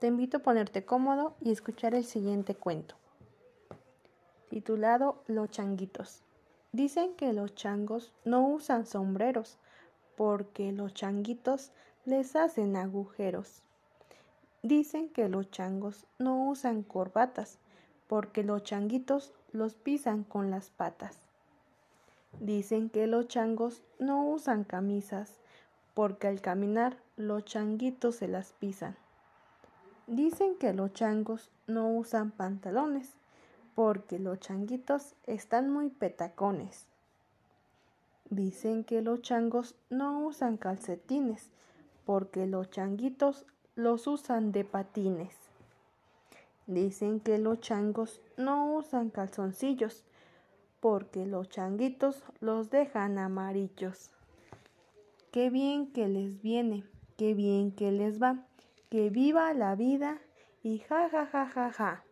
Te invito a ponerte cómodo y escuchar el siguiente cuento, titulado Los changuitos. Dicen que los changos no usan sombreros porque los changuitos les hacen agujeros. Dicen que los changos no usan corbatas porque los changuitos los pisan con las patas. Dicen que los changos no usan camisas porque al caminar los changuitos se las pisan. Dicen que los changos no usan pantalones porque los changuitos están muy petacones. Dicen que los changos no usan calcetines porque los changuitos los usan de patines. Dicen que los changos no usan calzoncillos porque los changuitos los dejan amarillos. Qué bien que les viene, qué bien que les va. Que viva la vida y ja ja ja ja ja.